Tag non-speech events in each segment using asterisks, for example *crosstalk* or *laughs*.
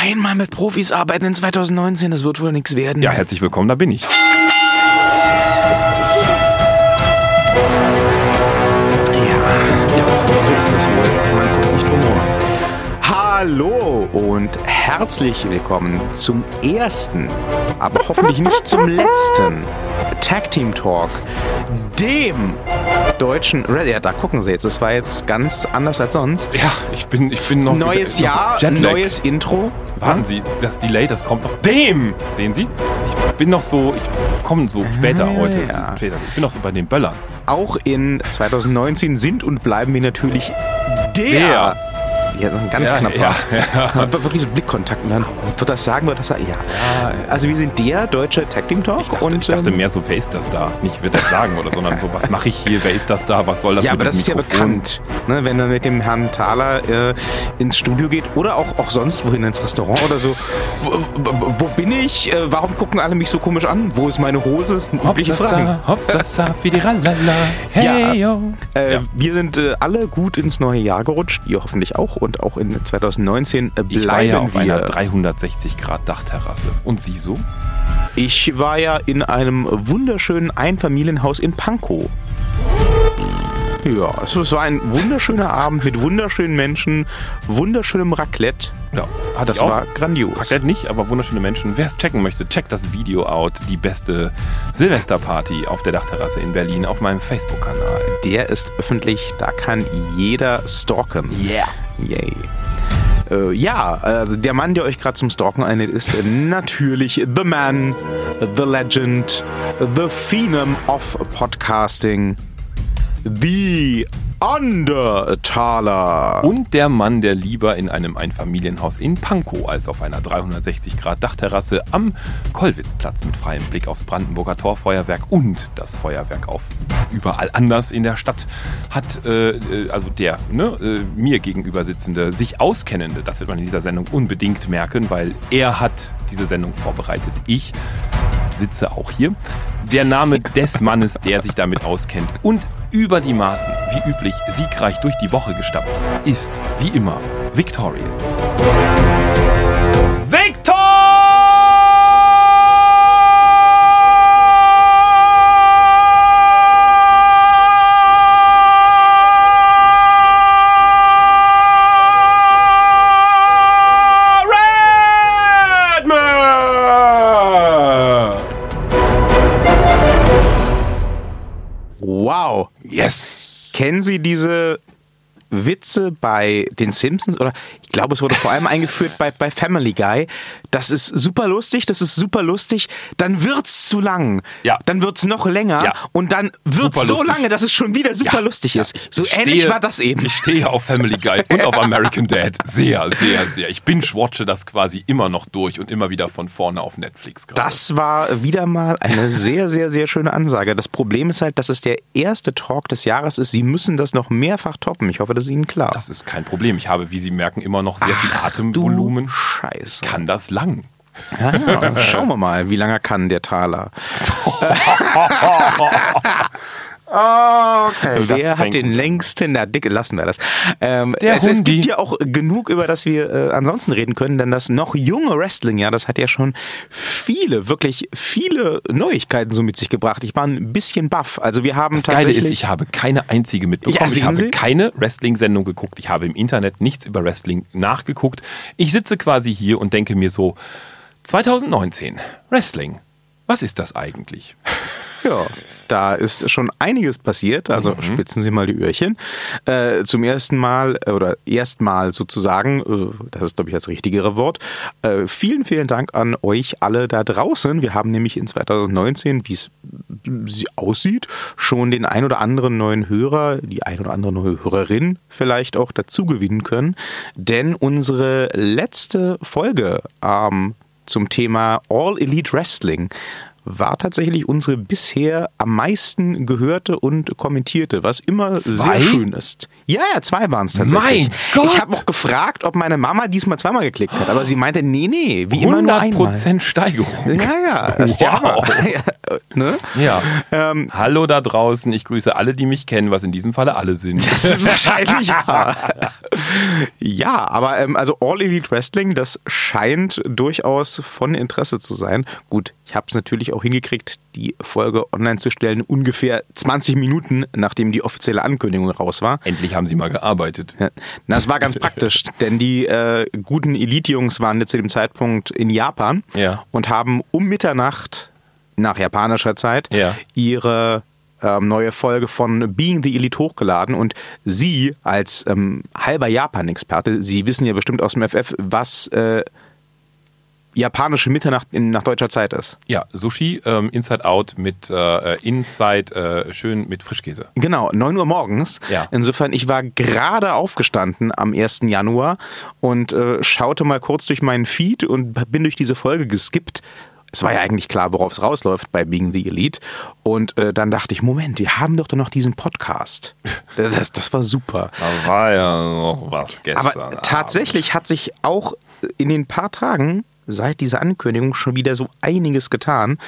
Einmal mit Profis arbeiten in 2019, das wird wohl nichts werden. Ja, herzlich willkommen, da bin ich. Ja, so ist das wohl. Man kommt nicht herum. Hallo und herzlich willkommen zum ersten, aber hoffentlich nicht zum letzten Tag Team Talk, dem deutschen. Ja, da gucken Sie jetzt. Das war jetzt ganz anders als sonst. Ja, ich bin, ich bin noch. Neues noch Jahr, Jetlag. neues Intro. Warten Sie, das Delay, das kommt noch. Dem! Sehen Sie? Ich bin noch so, ich komme so später Ah, heute. ja. Später. Ich bin noch so bei den Böllern. Auch in 2019 sind und bleiben wir natürlich der. Der. Ja, ganz Ja, knapp ja, was. *laughs* Aber Wirklich so Blickkontakt. Und dann wird das sagen, wird das sagen. Ja. Ja, Also wir sind der deutsche Tag Team Talk. Ich dachte, und, ich dachte ähm, mehr so, wer ist das da? Nicht, wird das sagen oder, sondern so, was mache ich hier? Wer ist das da? Was soll das ja, aber das ist diesem ja Mikrofon? bekannt, ne, wenn man mit dem Herrn Thaler äh, ins Studio geht oder auch, auch sonst wohin ins Restaurant oder so. Wo, wo, bin ich? Äh, warum gucken alle mich so komisch an? Wo ist meine Hose? Das sind übliche Fragen. Hopsasa, *laughs* fidiralala, hey Ja. yo. Äh, Ja. Wir sind äh, alle gut ins neue Jahr gerutscht, ihr hoffentlich auch. Und auch in 2019 äh, Ich war bleiben ja auf einer wir. 360 Grad Dachterrasse. Und Sie so? Ich war ja in einem wunderschönen Einfamilienhaus in Pankow. Ja, es war ein wunderschöner Abend mit wunderschönen Menschen, wunderschönem Raclette. Ja, hatte Das war grandios. Raclette nicht, aber wunderschöne Menschen. Wer es checken möchte, checkt das Video out. Die beste Silvesterparty auf der Dachterrasse in Berlin auf meinem Facebook-Kanal. Der ist öffentlich, da kann jeder stalken. Yeah. Yay. Äh, ja, also der Mann, der euch gerade zum Stalken einlädt, ist äh, natürlich The Man, The Legend, The Phenom of Podcasting, The Undertaler. Und der Mann, der lieber in einem Einfamilienhaus in Pankow als auf einer 360 Grad Dachterrasse am Kollwitzplatz mit freiem Blick aufs Brandenburger Torfeuerwerk und das Feuerwerk auf überall anders in der Stadt hat, äh, äh, also der ne, äh, mir gegenüber sitzende, sich auskennende, das wird man in dieser Sendung unbedingt merken, weil er hat diese Sendung vorbereitet. Ich sitze auch hier. Der Name des Mannes, der sich damit auskennt und über die Maßen, wie üblich, siegreich durch die Woche gestapft ist, ist wie immer Victorious. Victor! Yes! Kennen Sie diese Witze bei den Simpsons? Oder ich glaube, es wurde vor allem eingeführt bei, bei Family Guy. Das ist super lustig, das ist super lustig. Dann wird's zu lang. Ja. Dann wird's noch länger. Ja. Und dann wird's so lange, dass es schon wieder super Ja, lustig ja, ist. ich So stehe- ähnlich war das eben. Ich stehe auf Family Guy und auf *laughs* American Dad. Sehr, sehr, sehr. Ich binge-watche das quasi immer noch durch und immer wieder von vorne auf Netflix gerade. Das war wieder mal eine sehr, sehr, sehr schöne Ansage. Das Problem ist halt, dass es der erste Talk des Jahres ist. Sie müssen das noch mehrfach toppen. Ich hoffe, das ist Ihnen klar. Das ist kein Problem. Ich habe, wie Sie merken, immer noch sehr viel Du Atemvolumen. Scheiße. Kann das lang? Ja, schauen wir mal, wie lange kann der Taler? *laughs* Okay. Wer hat den längsten? Na, dicke, lassen wir das. Ähm, Der es, es gibt ja auch genug, über das wir äh, ansonsten reden können, denn das noch junge Wrestling, ja, das hat ja schon viele, wirklich viele Neuigkeiten so mit sich gebracht. Ich war ein bisschen baff. Also wir haben Das Geile tatsächlich. ist, ich habe keine einzige mitbekommen. Ja, ich habe Sie? keine Wrestling-Sendung geguckt. Ich habe im Internet nichts über Wrestling nachgeguckt. Ich sitze quasi hier und denke mir so, 2019, Wrestling, was ist das eigentlich? Ja, *laughs* da ist schon einiges passiert. Also Mhm. spitzen Sie mal die Öhrchen. Äh, zum ersten Mal äh, oder erstmal sozusagen, äh, das ist glaube ich das richtigere Wort. Äh, vielen, vielen Dank an euch alle da draußen. Wir haben nämlich in 2019, wie es sie aussieht, schon den ein oder anderen neuen Hörer, die ein oder andere neue Hörerin vielleicht auch dazu gewinnen können. Denn unsere letzte Folge ähm, zum Thema All Elite Wrestling war tatsächlich unsere bisher am meisten gehörte und kommentierte, was immer Zwei? sehr schön ist. Ja, ja, zwei waren es tatsächlich. Mein Gott! Ich habe auch gefragt, ob meine Mama diesmal zweimal geklickt hat, aber sie meinte, nee, nee, wie immer nur einmal. 100% Steigerung. Ja, ja, ist der Wow. *laughs* Ja, ne? Ja. Ähm, Hallo da draußen, ich grüße alle, die mich kennen, was in diesem Falle alle sind. Das ist wahrscheinlich wahr. Ja, aber ähm, also All Elite Wrestling, das scheint durchaus von Interesse zu sein. Gut, ich habe es natürlich auch hingekriegt, die Folge online zu stellen, ungefähr 20 Minuten, nachdem die offizielle Ankündigung raus war. Endlich haben sie mal gearbeitet. Ja. Das war ganz praktisch, *laughs* denn die äh, guten Elite-Jungs waren zu dem Zeitpunkt in Japan Ja. und haben um Mitternacht nach japanischer Zeit Ja. ihre ähm, neue Folge von Being the Elite hochgeladen und Sie als ähm, halber Japan-Experte, Sie wissen ja bestimmt aus dem FF, was äh, japanische Mitternacht in, nach deutscher Zeit ist. Ja, Sushi, ähm, Inside Out mit äh, Inside, äh, schön mit Frischkäse. Genau, 9 Uhr morgens. Ja. Insofern, ich war gerade aufgestanden am 1. Januar und äh, schaute mal kurz durch meinen Feed und bin durch diese Folge geskippt. Es war ja eigentlich klar, worauf es rausläuft bei Being the Elite. Und äh, dann dachte ich, Moment, wir haben doch dann noch diesen Podcast. *laughs* Das, das war super. Da war ja noch was gestern. Aber tatsächlich hat sich auch in den paar Tagen seit dieser Ankündigung schon wieder so einiges getan,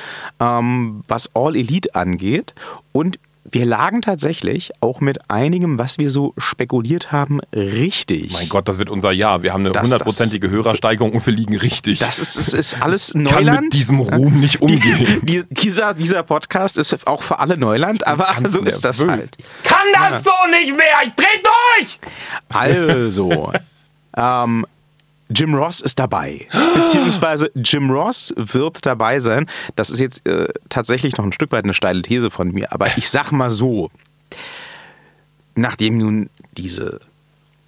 ähm, was All Elite angeht. Und wir lagen tatsächlich auch mit einigem, was wir so spekuliert haben, richtig. Mein Gott, das wird unser Jahr. Wir haben eine hundertprozentige Hörersteigerung und wir liegen richtig. Das ist, ist, ist alles kann Neuland. mit diesem Ruhm nicht umgehen. Die, dieser, dieser Podcast ist auch für alle Neuland, aber so ist das nervös. halt. Kann das so nicht mehr? Ich dreh durch! Also, *laughs* ähm, Jim Ross ist dabei. *gasps* Beziehungsweise Jim Ross wird dabei sein. Das ist jetzt äh, tatsächlich noch ein Stück weit eine steile These von mir, aber ich sag mal so, nachdem nun diese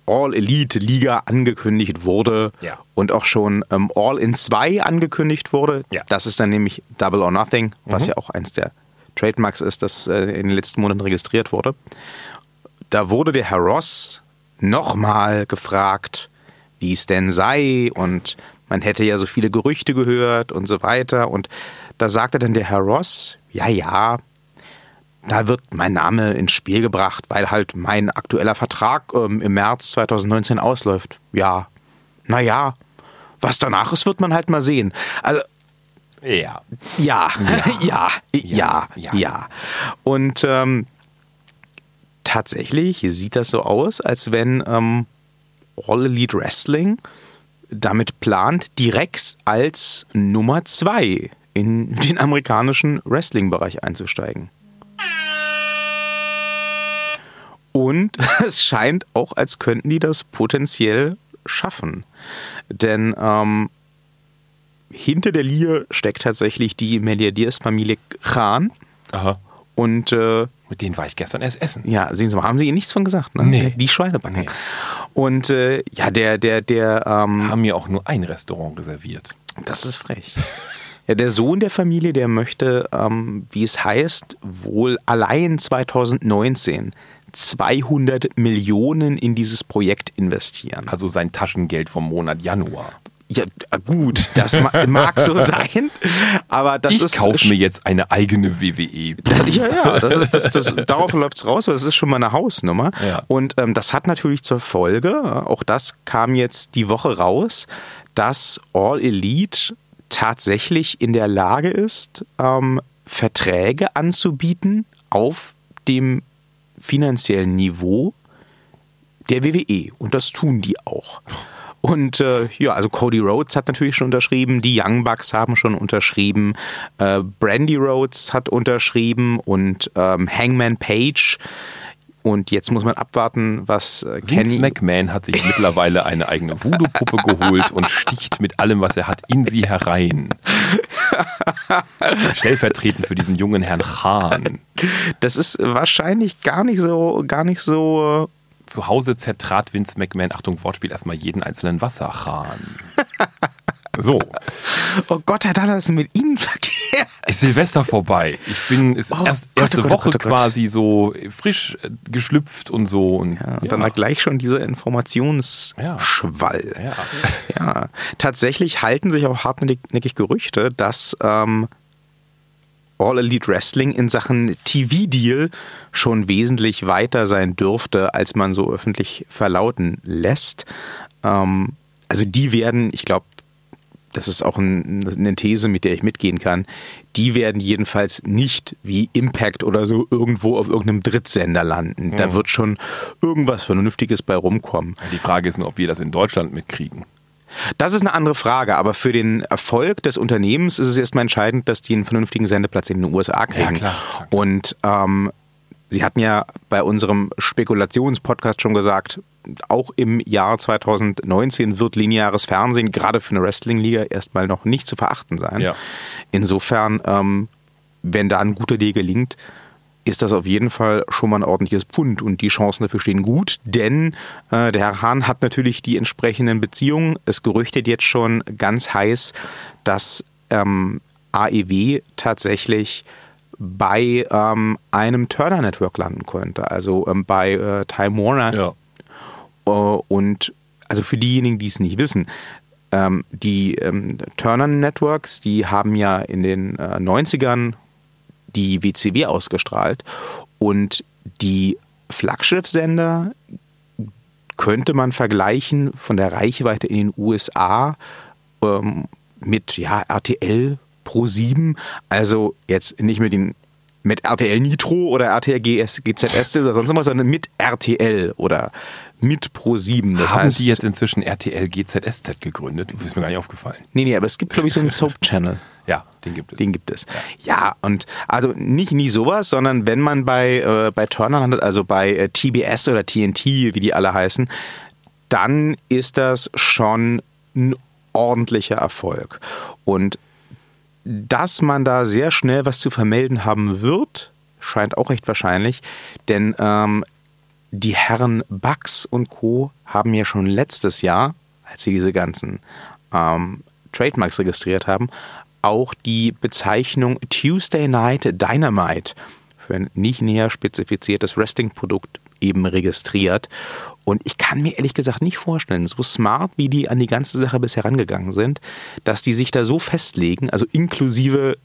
All-Elite-Liga angekündigt wurde Ja. und auch schon ähm, All-in 2 angekündigt wurde, Ja. das ist dann nämlich Double or Nothing, was Mhm. ja auch eins der Trademarks ist, das äh, in den letzten Monaten registriert wurde. Da wurde der Herr Ross nochmal gefragt, wie es denn sei und man hätte ja so viele Gerüchte gehört und so weiter. Und da sagte dann der Herr Ross, ja, ja, da wird mein Name ins Spiel gebracht, weil halt mein aktueller Vertrag ähm, im März 2019 ausläuft. Ja, naja, was danach ist, wird man halt mal sehen. Also Ja. ja, *laughs* ja, ja, ja, ja. Und ähm, tatsächlich sieht das so aus, als wenn ähm, All Elite Wrestling damit plant, direkt als Nummer zwei in den amerikanischen Wrestling-Bereich einzusteigen. Und *laughs* es scheint auch, als könnten die das potenziell schaffen. Denn ähm, hinter der Liga steckt tatsächlich die Milliardärsfamilie Khan. Aha. Und äh, Mit denen war ich gestern erst essen. ja, sehen Sie mal, haben Sie Ihnen nichts von gesagt, ne? Nee. Die Schweinebacken. Nee. Und äh, ja, der, der, der, ähm, Haben mir auch nur ein Restaurant reserviert. das ist frech. *laughs* Ja, der Sohn der Familie, der möchte, ähm, wie es heißt, wohl allein 2019 200 Millionen in dieses Projekt investieren. Also sein Taschengeld vom Monat Januar. Ja, gut, das ma- mag so *laughs* sein, aber das ich ist kaufe mir jetzt eine eigene WWE. Ja, ja, das ist, das, das, *laughs* darauf läuft es raus, weil das ist schon mal eine Hausnummer. Ja. Und ähm, das hat natürlich zur Folge, auch das kam jetzt die Woche raus, dass All Elite tatsächlich in der Lage ist, ähm, Verträge anzubieten auf dem finanziellen Niveau der WWE. Und das tun die auch. Und äh, ja, also Cody Rhodes hat natürlich schon unterschrieben, die Young Bucks haben schon unterschrieben, äh, Brandy Rhodes hat unterschrieben und ähm, Hangman Page. Und jetzt muss man abwarten, was äh, Vince Kenny. McMahon hat sich mittlerweile eine eigene Voodoo-Puppe geholt und sticht mit allem, was er hat, in sie herein. *laughs* Stellvertretend für diesen jungen Herrn Khan. Das ist wahrscheinlich gar nicht so, gar nicht so. Zu Hause zertrat Vince McMahon, Achtung, Wortspiel, erstmal jeden einzelnen Wasserhahn. *laughs* So, oh Gott, Herr Dallas, mit Ihnen verkehrt. ist Silvester vorbei. Ich bin ist Oh erst, Gott, erste oh Gott, oh Woche Gott, oh Gott. quasi so frisch äh, geschlüpft und so. Und, Ja, und dann gleich schon dieser Informationsschwall. Ja. Ja, tatsächlich halten sich auch hartnäckig Gerüchte, dass ähm, All Elite Wrestling in Sachen TV-Deal schon wesentlich weiter sein dürfte, als man so öffentlich verlauten lässt. Ähm, also die werden, ich glaube, das ist auch ein, eine These, mit der ich mitgehen kann, die werden jedenfalls nicht wie Impact oder so irgendwo auf irgendeinem Drittsender landen. Mhm. Da wird schon irgendwas Vernünftiges bei rumkommen. Die Frage ist nur, ob wir das in Deutschland mitkriegen. Das ist eine andere Frage, aber für den Erfolg des Unternehmens ist es erstmal entscheidend, dass die einen vernünftigen Sendeplatz in den USA kriegen. Ja, klar, klar. Und ähm, Sie hatten ja bei unserem Spekulationspodcast schon gesagt, auch im Jahr 2019 wird lineares Fernsehen gerade für eine Wrestling-Liga erstmal noch nicht zu verachten sein. Ja. Insofern, ähm, wenn da ein guter Deal gelingt, ist das auf jeden Fall schon mal ein ordentliches Pfund und die Chancen dafür stehen gut, denn äh, der Herr Hahn hat natürlich die entsprechenden Beziehungen. Es gerüchtet jetzt schon ganz heiß, dass ähm, AEW tatsächlich bei ähm, einem Turner Network landen könnte, also ähm, bei äh, Time Warner. Ja. Uh, und also für diejenigen, die es nicht wissen, ähm, die ähm, Turner Networks, die haben ja in den äh, 90ern die WCW ausgestrahlt und die Flaggschiffsender könnte man vergleichen von der Reichweite in den USA ähm, mit ja, RTL Pro 7, also jetzt nicht mit den mit RTL Nitro oder RTL GS, GZS oder sonst was, sondern mit RTL oder mit Pro 7. Das Haben heißt, die jetzt inzwischen RTL GZSZ gegründet? Das ist mir gar nicht aufgefallen. Nee, nee, aber es gibt, glaube ich, so einen *laughs* Soap-Channel. Ja, den gibt es. Den gibt es. Ja, ja und also nicht nie sowas, sondern wenn man bei, äh, bei Turner landet, also bei äh, TBS oder TNT, wie die alle heißen, dann ist das schon ein ordentlicher Erfolg. Und dass man da sehr schnell was zu vermelden haben wird, scheint auch recht wahrscheinlich, denn ähm, die Herren Bucks und Co. haben ja schon letztes Jahr, als sie diese ganzen ähm, Trademarks registriert haben, auch die Bezeichnung Tuesday Night Dynamite für ein nicht näher spezifiziertes Wrestling-Produkt eben registriert. Und ich kann mir ehrlich gesagt nicht vorstellen, so smart wie die an die ganze Sache bisher rangegangen sind, dass die sich da so festlegen, also inklusive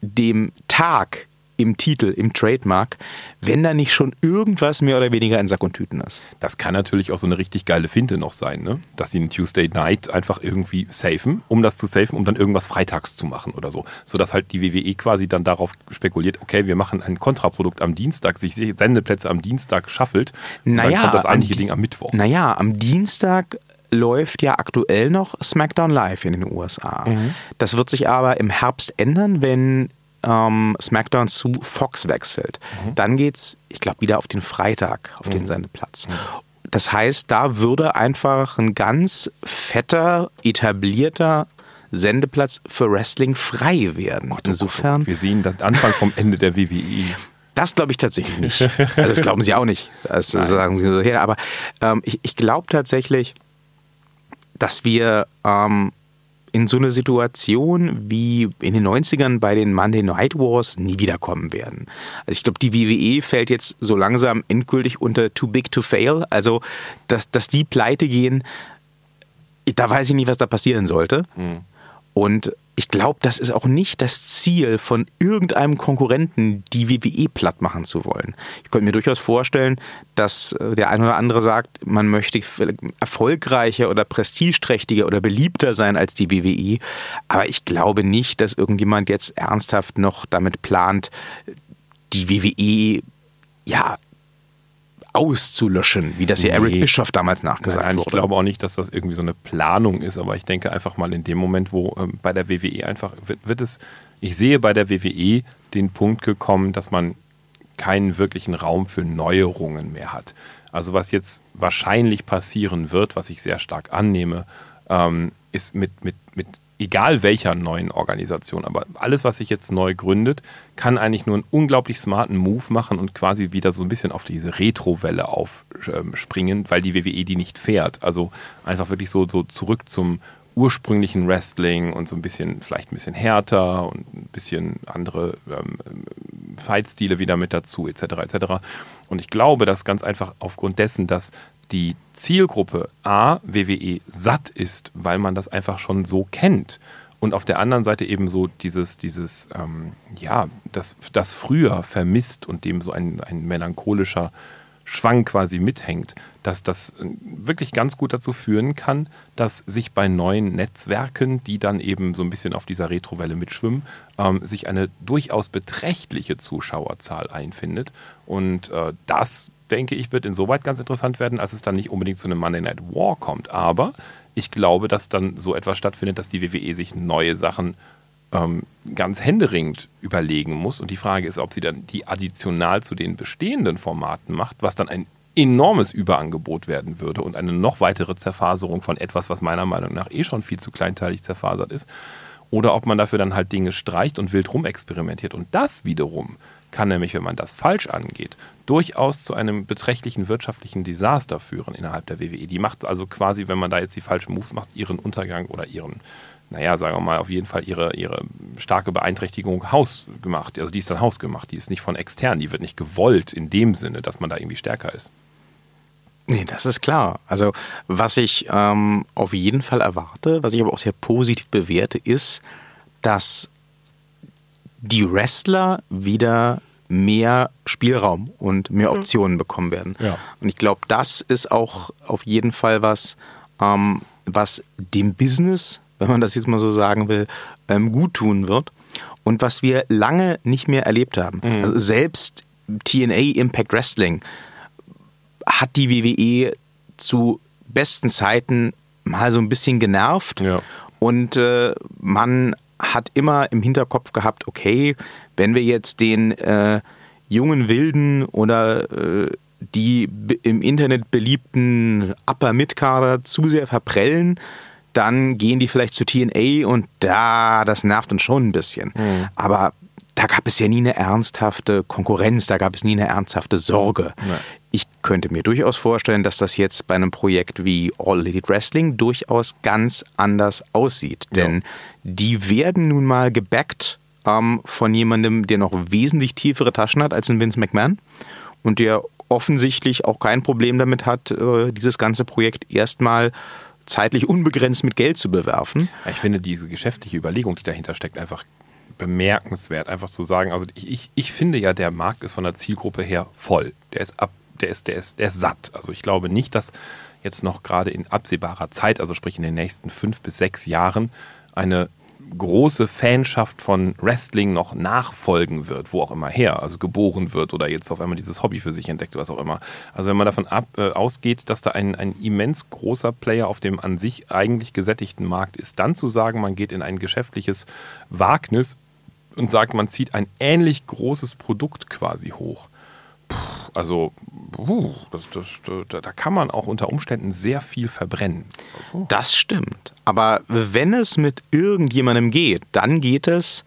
dem Tag, im Titel, im Trademark, wenn da nicht schon irgendwas mehr oder weniger in Sack und Tüten ist. Das kann natürlich auch so eine richtig geile Finte noch sein, ne? dass sie einen Tuesday Night einfach irgendwie safen, um das zu safen, um dann irgendwas freitags zu machen oder so. Sodass halt die WWE quasi dann darauf spekuliert, okay, wir machen ein Kontraprodukt am Dienstag, sich Sendeplätze am Dienstag schaffelt und naja, dann kommt das eigentliche Ding am Mittwoch. Naja, am Dienstag läuft ja aktuell noch SmackDown Live in den USA. Mhm. Das wird sich aber im Herbst ändern, wenn ähm, SmackDown zu Fox wechselt. Mhm. Dann es, ich glaube, wieder auf den Freitag, auf mhm. den Sendeplatz. Mhm. Das heißt, da würde einfach ein ganz fetter, etablierter Sendeplatz für Wrestling frei werden. Gott, oh Insofern. Wir sehen den Anfang vom Ende der WWE. Das glaube ich tatsächlich nicht. Also das glauben Sie auch nicht. Das sagen Sie so her. Aber ähm, ich, ich glaube tatsächlich, dass wir ähm, in so eine Situation wie in den 90ern bei den Monday Night Wars nie wiederkommen werden. Also ich glaube, die WWE fällt jetzt so langsam endgültig unter Too Big to Fail. Also, dass, dass die pleite gehen, da weiß ich nicht, was da passieren sollte. Mhm. Und ich glaube, das ist auch nicht das Ziel von irgendeinem Konkurrenten, die WWE platt machen zu wollen. Ich könnte mir durchaus vorstellen, dass äh, der eine oder andere sagt, man möchte erfolgreicher oder prestigeträchtiger oder beliebter sein als die WWE. Aber ich glaube nicht, dass irgendjemand jetzt ernsthaft noch damit plant, die WWE ja auszulöschen, wie das ja Eric Bischoff damals nachgesagt nein, wurde. Ich glaube auch nicht, dass das irgendwie so eine Planung ist, aber ich denke einfach mal in dem Moment, wo ähm, bei der WWE einfach wird, wird es, ich sehe bei der WWE den Punkt gekommen, dass man keinen wirklichen Raum für Neuerungen mehr hat. Also was jetzt wahrscheinlich passieren wird, was ich sehr stark annehme, ähm, ist mit, mit, mit egal welcher neuen Organisation, aber alles, was sich jetzt neu gründet, kann eigentlich nur einen unglaublich smarten Move machen und quasi wieder so ein bisschen auf diese Retro-Welle aufspringen, weil die WWE die nicht fährt. Also einfach wirklich so, so zurück zum ursprünglichen Wrestling und so ein bisschen, vielleicht ein bisschen härter und ein bisschen andere ähm, Fight-Stile wieder mit dazu, etc. etc. Und ich glaube, dass ganz einfach aufgrund dessen, dass die Zielgruppe A, WWE satt ist, weil man das einfach schon so kennt und auf der anderen Seite eben so dieses, dieses ähm, ja, das, das früher vermisst und dem so ein, ein melancholischer Schwang quasi mithängt, dass das äh, wirklich ganz gut dazu führen kann, dass sich bei neuen Netzwerken, die dann eben so ein bisschen auf dieser Retrowelle mitschwimmen, ähm, sich eine durchaus beträchtliche Zuschauerzahl einfindet. Und äh, das, denke ich, wird insoweit ganz interessant werden, als es dann nicht unbedingt zu einem Monday Night War kommt. Aber ich glaube, dass dann so etwas stattfindet, dass die WWE sich neue Sachen ähm, ganz händeringend überlegen muss. Und die Frage ist, ob sie dann die additional zu den bestehenden Formaten macht, was dann ein enormes Überangebot werden würde und eine noch weitere Zerfaserung von etwas, was meiner Meinung nach eh schon viel zu kleinteilig zerfasert ist. Oder ob man dafür dann halt Dinge streicht und wild rumexperimentiert. Und das wiederum kann nämlich, wenn man das falsch angeht, durchaus zu einem beträchtlichen wirtschaftlichen Desaster führen innerhalb der WWE. Die macht also quasi, wenn man da jetzt die falschen Moves macht, ihren Untergang oder ihren naja, sagen wir mal, auf jeden Fall ihre, ihre starke Beeinträchtigung hausgemacht. Also die ist dann hausgemacht, die ist nicht von extern, die wird nicht gewollt in dem Sinne, dass man da irgendwie stärker ist. Nee, das ist klar. Also was ich ähm, auf jeden Fall erwarte, was ich aber auch sehr positiv bewerte, ist, dass die Wrestler wieder mehr Spielraum und mehr Optionen bekommen werden. Ja. Und ich glaube, das ist auch auf jeden Fall was, ähm, was dem Business wenn man das jetzt mal so sagen will, ähm, gut tun wird. Und was wir lange nicht mehr erlebt haben. Mhm. Also selbst TNA Impact Wrestling hat die WWE zu besten Zeiten mal so ein bisschen genervt. Ja. Und äh, man hat immer im Hinterkopf gehabt, okay, wenn wir jetzt den äh, jungen Wilden oder äh, die im Internet beliebten Upper Mid-Kader zu sehr verprellen, dann gehen die vielleicht zu TNA und da, das nervt uns schon ein bisschen. Mhm. Aber da gab es ja nie eine ernsthafte Konkurrenz, da gab es nie eine ernsthafte Sorge. Nee. Ich könnte mir durchaus vorstellen, dass das jetzt bei einem Projekt wie All Elite Wrestling durchaus ganz anders aussieht. Denn ja. die werden nun mal gebackt ähm, von jemandem, der noch wesentlich tiefere Taschen hat als ein Vince McMahon und der offensichtlich auch kein Problem damit hat, äh, dieses ganze Projekt erstmal zeitlich unbegrenzt mit Geld zu bewerfen. Ich finde diese geschäftliche Überlegung, die dahinter steckt, einfach bemerkenswert, einfach zu sagen, also ich, ich, ich finde ja, der Markt ist von der Zielgruppe her voll. Der ist ab, der ist, der ist, der ist satt. Also ich glaube nicht, dass jetzt noch gerade in absehbarer Zeit, also sprich in den nächsten fünf bis sechs Jahren, eine große Fanschaft von Wrestling noch nachfolgen wird, wo auch immer her, also geboren wird oder jetzt auf einmal dieses Hobby für sich entdeckt, was auch immer. Also wenn man davon ab, äh, ausgeht, dass da ein, ein immens großer Player auf dem an sich eigentlich gesättigten Markt ist, dann zu sagen, man geht in ein geschäftliches Wagnis und sagt, man zieht ein ähnlich großes Produkt quasi hoch. Puh, also uh, das, das, da, da kann man auch unter Umständen sehr viel verbrennen. Das stimmt. Aber wenn es mit irgendjemandem geht, dann geht es,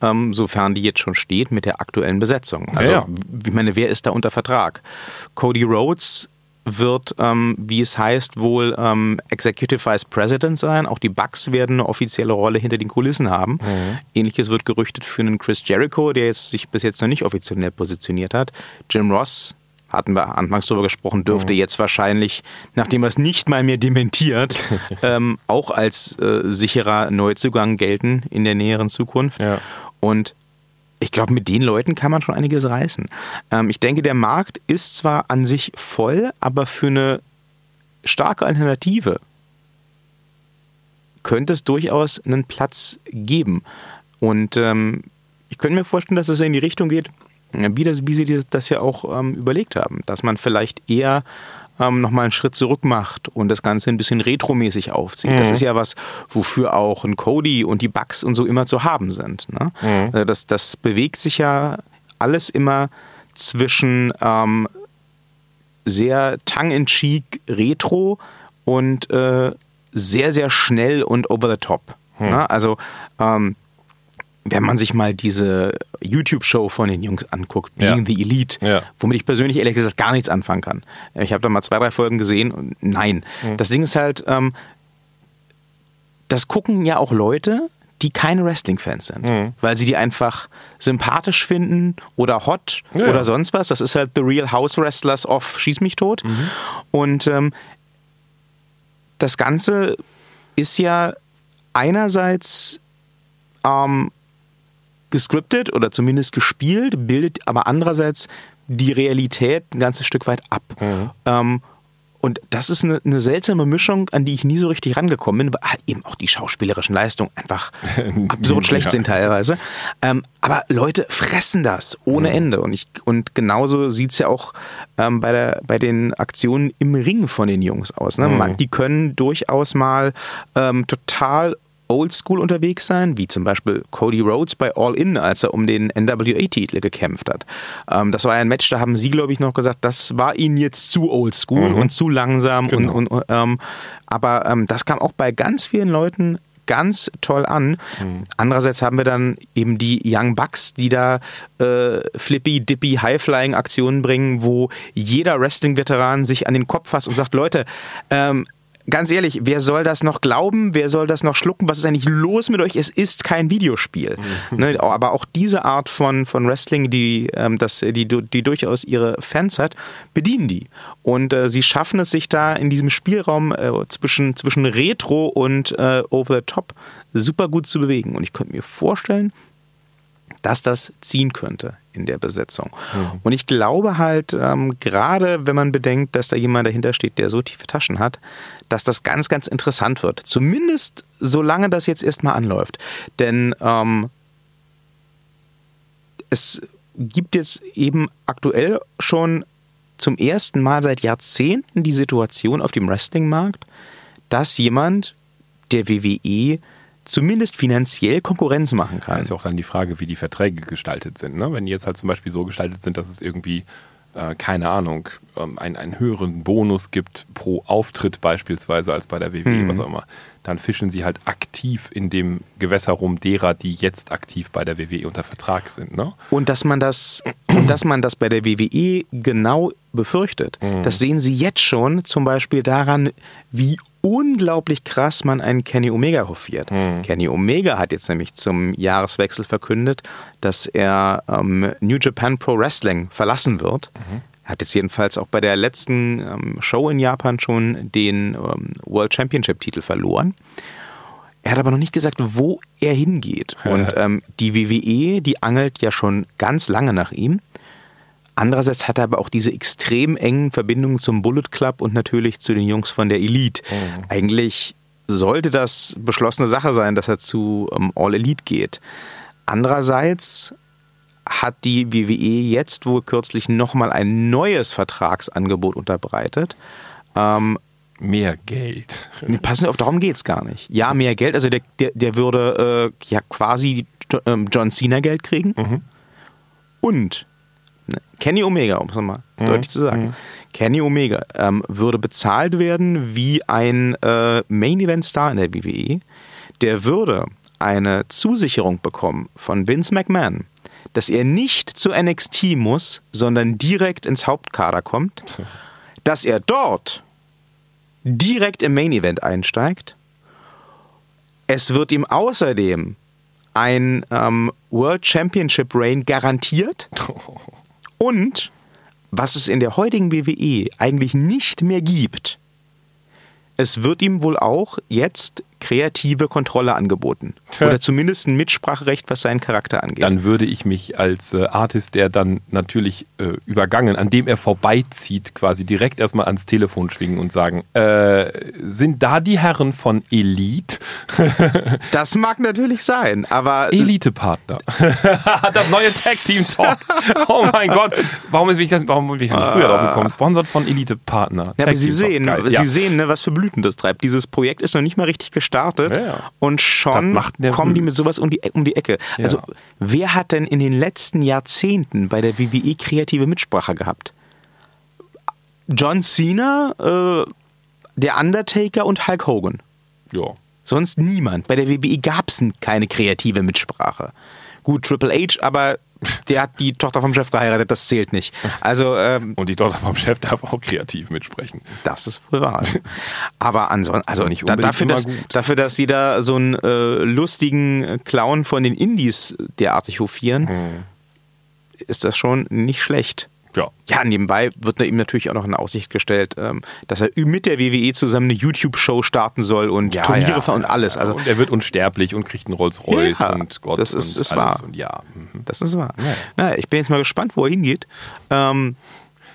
ähm, sofern die jetzt schon steht, mit der aktuellen Besetzung. Also, ja, ja. ich meine, wer ist da unter Vertrag? Cody Rhodes wird, ähm, wie es heißt, wohl ähm, Executive Vice President sein. Auch die Bucks werden eine offizielle Rolle hinter den Kulissen haben. Mhm. Ähnliches wird gerüchtet für einen Chris Jericho, der jetzt sich bis jetzt noch nicht offiziell positioniert hat. Jim Ross hatten wir anfangs darüber gesprochen, dürfte mhm. jetzt wahrscheinlich, nachdem er es nicht mal mehr dementiert, *laughs* ähm, auch als äh, sicherer Neuzugang gelten in der näheren Zukunft. Ja. Und ich glaube, mit den Leuten kann man schon einiges reißen. Ähm, ich denke, der Markt ist zwar an sich voll, aber für eine starke Alternative könnte es durchaus einen Platz geben. Und ähm, ich könnte mir vorstellen, dass es in die Richtung geht, wie, das, wie sie das ja auch ähm, überlegt haben, dass man vielleicht eher ähm, nochmal einen Schritt zurück macht und das Ganze ein bisschen retromäßig aufzieht. Mhm. Das ist ja was, wofür auch ein Cody und die Bugs und so immer zu haben sind. Ne? Mhm. Äh, das, das bewegt sich ja alles immer zwischen ähm, sehr tongue-in-cheek retro und äh, sehr, sehr schnell und over the top. Mhm. Ne? Also ähm, wenn man sich mal diese YouTube-Show von den Jungs anguckt, Being ja. the Elite, ja. womit ich persönlich ehrlich gesagt gar nichts anfangen kann. Ich habe da mal zwei, drei Folgen gesehen und nein. Mhm. Das Ding ist halt, ähm, das gucken ja auch Leute, die keine Wrestling-Fans sind, mhm. weil sie die einfach sympathisch finden oder hot ja. oder sonst was. Das ist halt The Real House Wrestlers of Schieß mich tot. Mhm. Und ähm, das Ganze ist ja einerseits ähm, gescriptet oder zumindest gespielt, bildet aber andererseits die Realität ein ganzes Stück weit ab. Mhm. Ähm, und das ist eine, eine, seltsame Mischung, an die ich nie so richtig rangekommen bin, weil halt eben auch die schauspielerischen Leistungen einfach *laughs* absurd schlecht ja. sind teilweise. Ähm, aber Leute fressen das ohne mhm. Ende. Und, ich, und genauso sieht es ja auch ähm, bei, der, bei den Aktionen im Ring von den Jungs aus. Ne? Mhm. Die können durchaus mal ähm, total oldschool unterwegs sein, wie zum Beispiel Cody Rhodes bei All In, als er um den NWA-Titel gekämpft hat. Ähm, das war ein Match, da haben sie, glaube ich, noch gesagt, das war ihnen jetzt zu oldschool mhm. und zu langsam. Genau. Und, und ähm, aber ähm, das kam auch bei ganz vielen Leuten ganz toll an. Mhm. Andererseits haben wir dann eben die Young Bucks, die da äh, flippy, dippy, high-flying Aktionen bringen, wo jeder Wrestling-Veteran sich an den Kopf fasst und sagt, Leute, ähm, ganz ehrlich, wer soll das noch glauben? Wer soll das noch schlucken? Was ist eigentlich los mit euch? Es ist kein Videospiel. Mhm. Ne? Aber auch diese Art von, von Wrestling, die, ähm, das, die, die durchaus ihre Fans hat, bedienen die. Und äh, sie schaffen es sich da in diesem Spielraum äh, zwischen, zwischen Retro und äh, Over the Top super gut zu bewegen. Und ich könnte mir vorstellen, dass das ziehen könnte in der Besetzung. Mhm. Und ich glaube halt, ähm, gerade wenn man bedenkt, dass da jemand dahinter steht, der so tiefe Taschen hat, dass das ganz, ganz interessant wird. Zumindest solange das jetzt erstmal anläuft. Denn ähm, es gibt jetzt eben aktuell schon zum ersten Mal seit Jahrzehnten die Situation auf dem Wrestling-Markt, dass jemand der WWE zumindest finanziell Konkurrenz machen kann. Das ist auch dann die Frage, wie die Verträge gestaltet sind. Ne? Wenn die jetzt halt zum Beispiel so gestaltet sind, dass es irgendwie, äh, keine Ahnung, ähm, einen, einen höheren Bonus gibt pro Auftritt beispielsweise als bei der WWE, mhm. was auch immer, dann fischen sie halt aktiv in dem Gewässer rum derer, die jetzt aktiv bei der WWE unter Vertrag sind. Ne? Und dass man das, *clears throat* und dass man das bei der WWE genau befürchtet, mhm. das sehen sie jetzt schon zum Beispiel daran, wie unglaublich krass man einen Kenny Omega hofiert. Mhm. Kenny Omega hat jetzt nämlich zum Jahreswechsel verkündet, dass er ähm, New Japan Pro Wrestling verlassen wird. Mhm. Hat jetzt jedenfalls auch bei der letzten ähm, Show in Japan schon den ähm, World Championship Titel verloren. Er hat aber noch nicht gesagt, wo er hingeht. *laughs* Und ähm, die WWE, die angelt ja schon ganz lange nach ihm. Andererseits hat er aber auch diese extrem engen Verbindungen zum Bullet Club und natürlich zu den Jungs von der Elite. Mhm. Eigentlich sollte das beschlossene Sache sein, dass er zu ähm, All Elite geht. Andererseits hat die WWE jetzt wohl kürzlich nochmal ein neues Vertragsangebot unterbreitet. Ähm, mehr Geld. Nee, passen auf, darum geht es gar nicht. Ja, mehr Geld, also der, der, der würde äh, ja quasi ähm, John Cena Geld kriegen. Mhm. Und Kenny Omega, um es mal mhm. deutlich zu sagen. Mhm. Kenny Omega ähm, würde bezahlt werden wie ein äh, Main-Event-Star in der WWE. Der würde eine Zusicherung bekommen von Vince McMahon, dass er nicht zu NXT muss, sondern direkt ins Hauptkader kommt, dass er dort direkt im Main Event einsteigt. Es wird ihm außerdem ein ähm, World Championship Reign garantiert. *laughs* Und was es in der heutigen WWE eigentlich nicht mehr gibt, es wird ihm wohl auch jetzt kreative Kontrolle angeboten. Oder zumindest ein Mitspracherecht, was seinen Charakter angeht. Dann würde ich mich als äh, Artist, der dann natürlich äh, übergangen, an dem er vorbeizieht, quasi direkt erstmal ans Telefon schwingen und sagen, äh, sind da die Herren von Elite? *laughs* das mag natürlich sein, aber... Elite-Partner. *laughs* das neue Tag-Team-Talk. *laughs* Oh mein Gott. Warum, ist ich das, warum bin ich nicht früher drauf gekommen? Sponsored von Elite-Partner. Ja, aber Sie sehen, Sie ja. sehen ne, was für Blüten das treibt. Dieses Projekt ist noch nicht mal richtig gestartet gestartet ja, ja. und schon kommen die mit sowas um die, um die Ecke. Ja. Also wer hat denn in den letzten Jahrzehnten bei der WWE kreative Mitsprache gehabt? John Cena, äh, der Undertaker und Hulk Hogan. Ja. Sonst niemand. Bei der WWE gab es keine kreative Mitsprache. Gut, Triple H, aber der hat die Tochter vom Chef geheiratet, das zählt nicht. Also, ähm, Und die Tochter vom Chef darf auch kreativ mitsprechen. Das ist wohl wahr. Aber ansonsten, also nicht da, dafür, dass, dafür, dass sie da so einen äh, lustigen Clown von den Indies derartig hofieren, hm. ist das schon nicht schlecht. Ja. Ja, nebenbei wird ihm natürlich auch noch in Aussicht gestellt, ähm, dass er mit der WWE zusammen eine YouTube-Show starten soll und Ja, Turniere ja, und alles. Also und er wird unsterblich und kriegt einen Rolls-Royce Ja, und Gott das ist- und ist alles. wahr. Und ja, mhm. das ist wahr. Ja. Naja, ich bin jetzt mal gespannt, wo er hingeht. Ähm,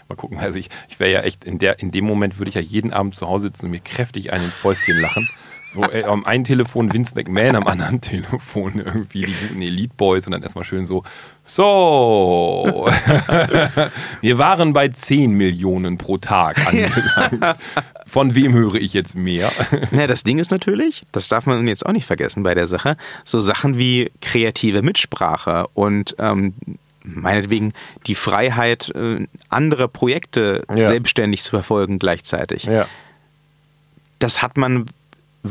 mal gucken. Also ich, ich wäre ja echt, in, der, in dem Moment würde ich ja jeden Abend zu Hause sitzen und mir kräftig einen ins Fäustchen lachen. So, ey, am einen Telefon Vince McMahon, am anderen Telefon irgendwie die guten Elite Boys und dann erstmal schön so, so, *laughs* wir waren bei 10 Millionen pro Tag *laughs* angelangt. Von wem höre ich jetzt mehr? Na, das Ding ist natürlich, das darf man jetzt auch nicht vergessen bei der Sache, so Sachen wie kreative Mitsprache und ähm, meinetwegen die Freiheit, äh, andere Projekte Ja. selbstständig zu verfolgen gleichzeitig. Ja. Das hat man,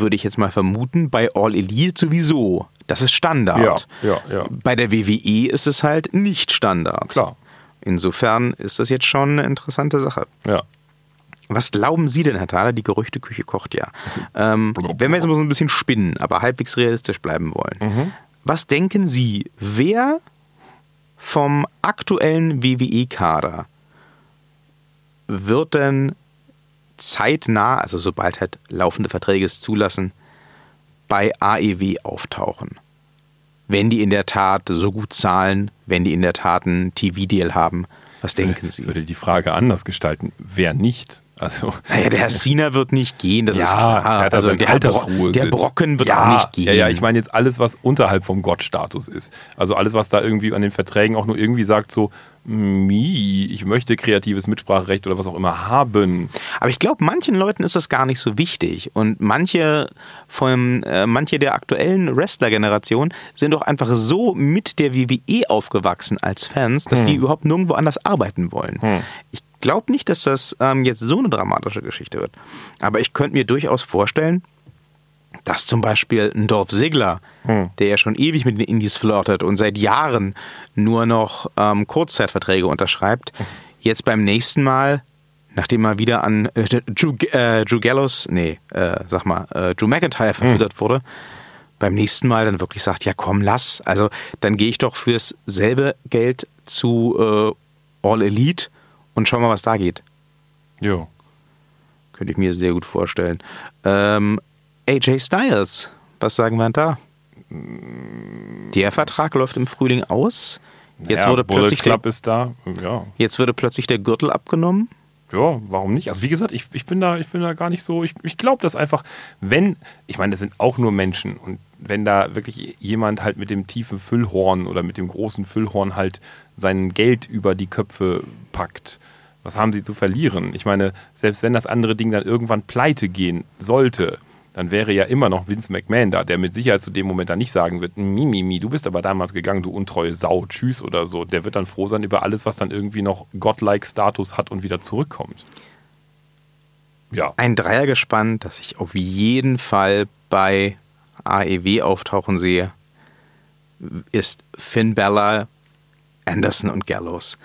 würde ich jetzt mal vermuten, bei All Elite sowieso. Das ist Standard. Ja, ja, ja. Bei der WWE ist es halt nicht Standard. Klar. Insofern ist das jetzt schon eine interessante Sache. Ja. Was glauben Sie denn, Herr Thaler? Die Gerüchteküche kocht ja. Ähm, wenn wir jetzt mal so ein bisschen spinnen, aber halbwegs realistisch bleiben wollen. Was denken Sie, wer vom aktuellen WWE-Kader wird denn zeitnah, also sobald halt laufende Verträge es zulassen, bei AEW auftauchen? Wenn die in der Tat so gut zahlen, wenn die in der Tat einen TV-Deal haben, was denken Sie? Ich würde die Frage anders gestalten. Wer nicht? Also, Naja, der Herr Cena wird nicht gehen, das ist er klar. hat Also der, Bro der Brocken wird auch nicht gehen. Ja, ja, ich meine jetzt alles, was unterhalb vom Gottstatus ist. Also alles, was da irgendwie an den Verträgen auch nur irgendwie sagt, so, ich möchte kreatives Mitspracherecht oder was auch immer haben. Aber ich glaube, manchen Leuten ist das gar nicht so wichtig. Und manche, von, äh, manche der aktuellen Wrestler-Generation sind doch einfach so mit der WWE aufgewachsen als Fans, dass Hm. die überhaupt nirgendwo anders arbeiten wollen. Ich glaube nicht, dass das ähm, jetzt so eine dramatische Geschichte wird. Aber ich könnte mir durchaus vorstellen, dass zum Beispiel ein Dolph Ziggler, Hm. der ja schon ewig mit den Indies flirtet und seit Jahren nur noch ähm, Kurzzeitverträge unterschreibt, jetzt beim nächsten Mal, nachdem er wieder an äh, Drew, äh, Drew Gallows, nee, äh, sag mal, äh, Drew McIntyre verfüttert wurde, beim nächsten Mal dann wirklich sagt, ja komm, lass. Also dann gehe ich doch fürs selbe Geld zu äh, All Elite und schau mal, was da geht. Ja. Könnte ich mir sehr gut vorstellen. Ähm, AJ Styles, was sagen wir da? Der Vertrag läuft im Frühling aus. Jetzt, ja, wurde Bullet plötzlich der, Club ist da. Ja. jetzt wurde plötzlich der Gürtel abgenommen. Ja, warum nicht? Also wie gesagt, ich, ich bin da, ich bin da gar nicht so. Ich, ich glaube, dass einfach, wenn, ich meine, das sind auch nur Menschen und wenn da wirklich jemand halt mit dem tiefen Füllhorn oder mit dem großen Füllhorn halt sein Geld über die Köpfe packt, was haben sie zu verlieren? Ich meine, selbst wenn das andere Ding dann irgendwann pleite gehen sollte, dann wäre ja immer noch Vince McMahon da, der mit Sicherheit zu dem Moment dann nicht sagen wird, Mimimi, mi, du bist aber damals gegangen, du untreue Sau, tschüss oder so. Der wird dann froh sein über alles, was dann irgendwie noch godlike Status hat und wieder zurückkommt. Ja. Ein Dreiergespann, das ich auf jeden Fall bei AEW auftauchen sehe, ist Finn Bella, Anderson und Gallows.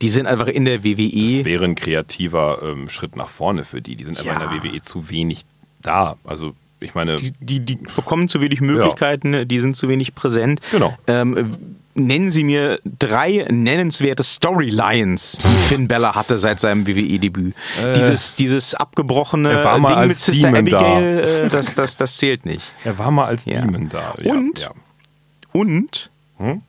Die sind einfach in der Das WWE. wäre ein kreativer ähm, Schritt nach vorne für die. Die sind einfach Ja. in der WWE zu wenig da. Also ich meine, Die, die, die bekommen zu wenig Möglichkeiten, die sind zu wenig präsent. Genau. Ähm, nennen Sie mir drei nennenswerte Storylines, die Finn Bella hatte seit seinem WWE-Debüt. dieses, dieses abgebrochene Ding mit Sister Demon da. Abigail, äh, das, das, das zählt nicht. er war mal als Ja. Demon da. Ja, Und? Ja. Und Hm?